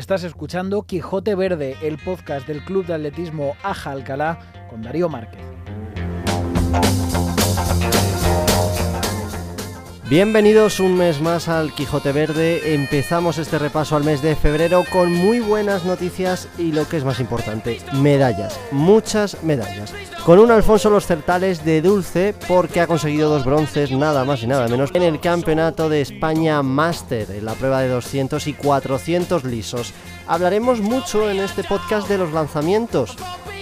Estás escuchando Quijote Verde, el podcast del Club de Atletismo Aja Alcalá con Darío Márquez. Bienvenidos un mes más al Quijote Verde. Empezamos este repaso al mes de febrero con muy buenas noticias y lo que es más importante, medallas, muchas medallas. Con un Alfonso Los Certales de dulce porque ha conseguido dos bronces nada más y nada menos en el Campeonato de España Master, en la prueba de 200 y 400 lisos. Hablaremos mucho en este podcast de los lanzamientos,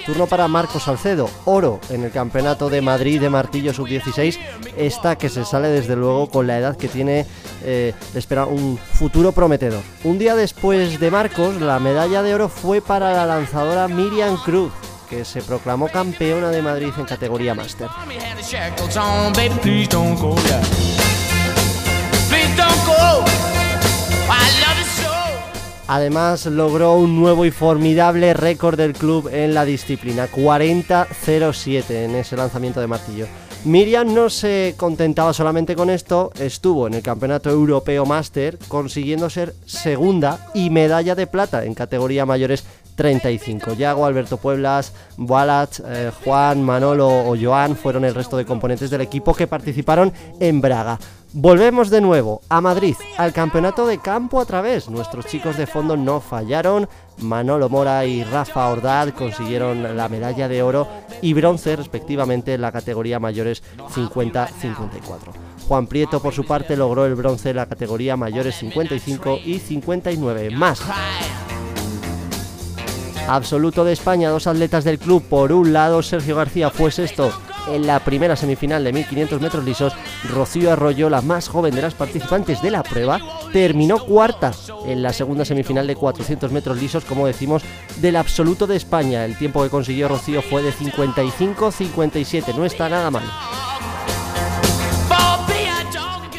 Turno para Marcos Salcedo, oro en el Campeonato de Madrid de Martillo Sub-16. Esta que se sale desde luego con la edad que tiene, eh, espera un futuro prometedor. Un día después de Marcos, la medalla de oro fue para la lanzadora Miriam Cruz que se proclamó campeona de Madrid en categoría máster. Además logró un nuevo y formidable récord del club en la disciplina, 40-07 en ese lanzamiento de martillo. Miriam no se contentaba solamente con esto, estuvo en el Campeonato Europeo Master consiguiendo ser segunda y medalla de plata en categoría mayores 35. Yago, Alberto Pueblas, Balat, eh, Juan, Manolo o Joan fueron el resto de componentes del equipo que participaron en Braga. Volvemos de nuevo a Madrid, al campeonato de campo a través. Nuestros chicos de fondo no fallaron. Manolo Mora y Rafa Ordad consiguieron la medalla de oro y bronce respectivamente en la categoría mayores 50-54. Juan Prieto por su parte logró el bronce en la categoría mayores 55 y 59 más. Absoluto de España, dos atletas del club. Por un lado, Sergio García fue sexto en la primera semifinal de 1500 metros lisos, Rocío Arroyo, la más joven de las participantes de la prueba, terminó cuarta en la segunda semifinal de 400 metros lisos, como decimos, del absoluto de España. El tiempo que consiguió Rocío fue de 55-57, no está nada mal.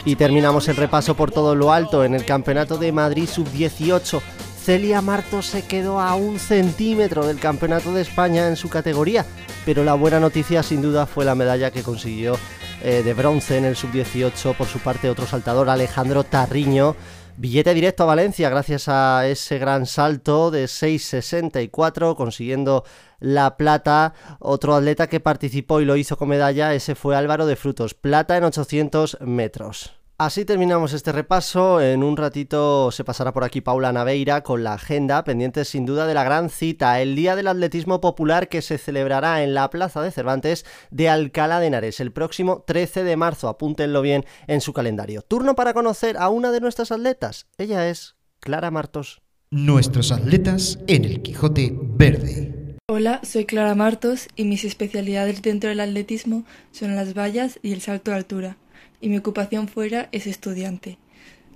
Y terminamos el repaso por todo lo alto en el Campeonato de Madrid Sub-18. Celia Martos se quedó a un centímetro del Campeonato de España en su categoría pero la buena noticia sin duda fue la medalla que consiguió eh, de bronce en el sub-18 por su parte otro saltador Alejandro Tarriño. Billete directo a Valencia gracias a ese gran salto de 6.64 consiguiendo la plata. Otro atleta que participó y lo hizo con medalla, ese fue Álvaro de Frutos, plata en 800 metros. Así terminamos este repaso. En un ratito se pasará por aquí Paula Naveira con la agenda pendiente sin duda de la gran cita, el Día del Atletismo Popular que se celebrará en la Plaza de Cervantes de Alcalá de Henares el próximo 13 de marzo. Apúntenlo bien en su calendario. Turno para conocer a una de nuestras atletas. Ella es Clara Martos. Nuestros atletas en el Quijote Verde. Hola, soy Clara Martos y mis especialidades dentro del atletismo son las vallas y el salto de altura y mi ocupación fuera es estudiante.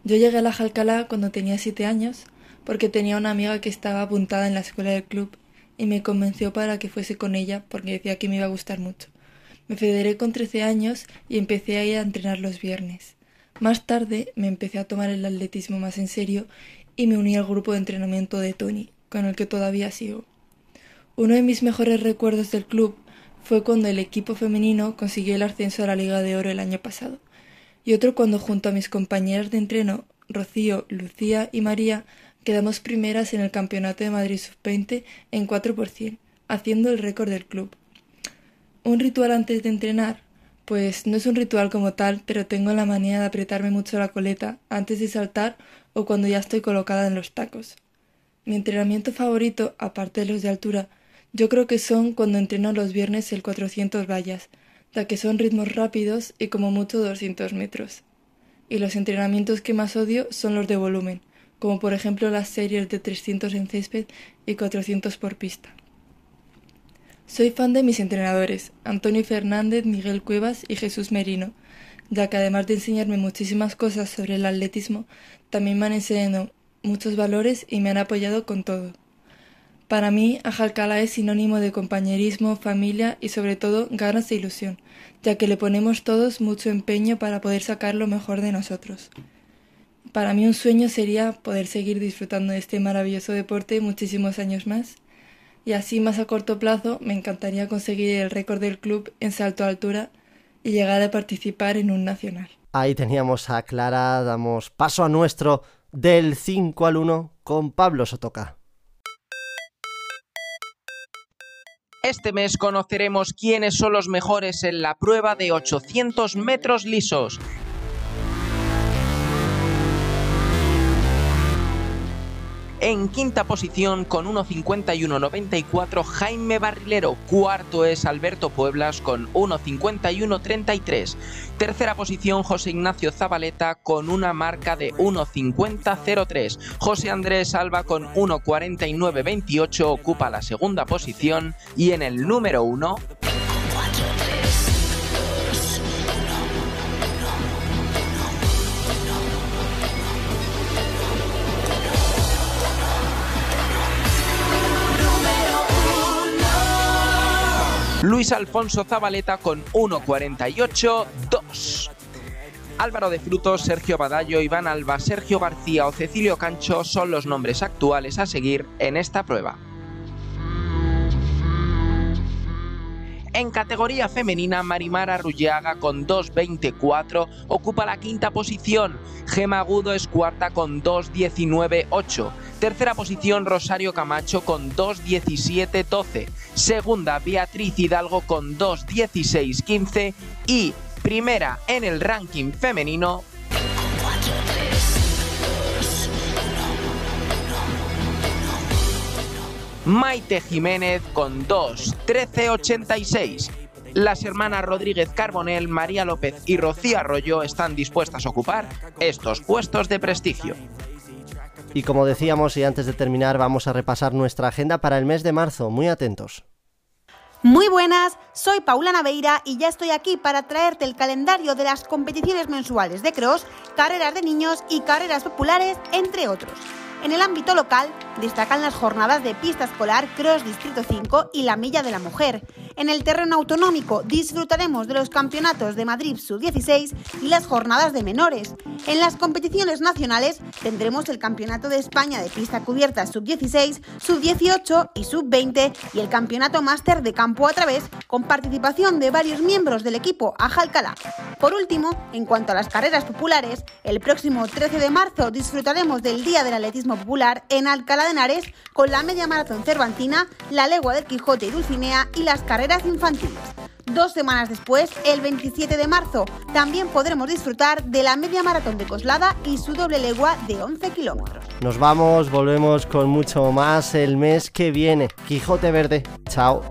Yo llegué a la Jalcalá cuando tenía siete años porque tenía una amiga que estaba apuntada en la escuela del club y me convenció para que fuese con ella porque decía que me iba a gustar mucho. Me federé con trece años y empecé a ir a entrenar los viernes. Más tarde me empecé a tomar el atletismo más en serio y me uní al grupo de entrenamiento de Tony, con el que todavía sigo. Uno de mis mejores recuerdos del club fue cuando el equipo femenino consiguió el ascenso a la Liga de Oro el año pasado y otro cuando junto a mis compañeras de entreno, Rocío, Lucía y María, quedamos primeras en el Campeonato de Madrid Sub-20 en 4 haciendo el récord del club. Un ritual antes de entrenar, pues no es un ritual como tal, pero tengo la manía de apretarme mucho la coleta antes de saltar o cuando ya estoy colocada en los tacos. Mi entrenamiento favorito, aparte de los de altura, yo creo que son cuando entreno los viernes el 400 vallas, ya que son ritmos rápidos y como mucho 200 metros. Y los entrenamientos que más odio son los de volumen, como por ejemplo las series de 300 en césped y 400 por pista. Soy fan de mis entrenadores, Antonio Fernández, Miguel Cuevas y Jesús Merino, ya que además de enseñarme muchísimas cosas sobre el atletismo, también me han enseñado muchos valores y me han apoyado con todo. Para mí, Ajalcalá es sinónimo de compañerismo, familia y sobre todo ganas e ilusión, ya que le ponemos todos mucho empeño para poder sacar lo mejor de nosotros. Para mí un sueño sería poder seguir disfrutando de este maravilloso deporte muchísimos años más. Y así más a corto plazo me encantaría conseguir el récord del club en salto a altura y llegar a participar en un nacional. Ahí teníamos a Clara, damos paso a nuestro del 5 al 1 con Pablo Sotoca. Este mes conoceremos quiénes son los mejores en la prueba de 800 metros lisos. En quinta posición con 1.51.94 Jaime Barrilero. Cuarto es Alberto Pueblas con 1.51.33. Tercera posición José Ignacio Zabaleta con una marca de 1.50.03. José Andrés Alba con 1.49.28 ocupa la segunda posición y en el número 1 Alfonso Zabaleta con 1.48.2. Álvaro de Frutos, Sergio Badallo, Iván Alba, Sergio García o Cecilio Cancho son los nombres actuales a seguir en esta prueba. En categoría femenina, Marimar Arrullaga con 2.24 ocupa la quinta posición. Gema Agudo es cuarta con 2.19.8. Tercera posición Rosario Camacho con 2.17.12. Segunda Beatriz Hidalgo con 2.16.15. Y primera en el ranking femenino Maite Jiménez con 2.13.86. Las hermanas Rodríguez Carbonel, María López y Rocío Arroyo están dispuestas a ocupar estos puestos de prestigio. Y como decíamos, y antes de terminar, vamos a repasar nuestra agenda para el mes de marzo. Muy atentos. Muy buenas, soy Paula Naveira y ya estoy aquí para traerte el calendario de las competiciones mensuales de cross, carreras de niños y carreras populares, entre otros. En el ámbito local destacan las jornadas de pista escolar Cross Distrito 5 y la Milla de la Mujer. En el terreno autonómico disfrutaremos de los campeonatos de Madrid Sub-16 y las jornadas de menores. En las competiciones nacionales tendremos el Campeonato de España de pista cubierta Sub-16, Sub-18 y Sub-20 y el Campeonato Máster de campo a través con participación de varios miembros del equipo Ajalcalá. Por último, en cuanto a las carreras populares, el próximo 13 de marzo disfrutaremos del Día del Atletismo Popular en Alcalá de Henares con la media maratón cervantina, la legua del Quijote y Dulcinea y las carreras infantiles. Dos semanas después, el 27 de marzo, también podremos disfrutar de la media maratón de Coslada y su doble legua de 11 kilómetros. Nos vamos, volvemos con mucho más el mes que viene. Quijote Verde. Chao.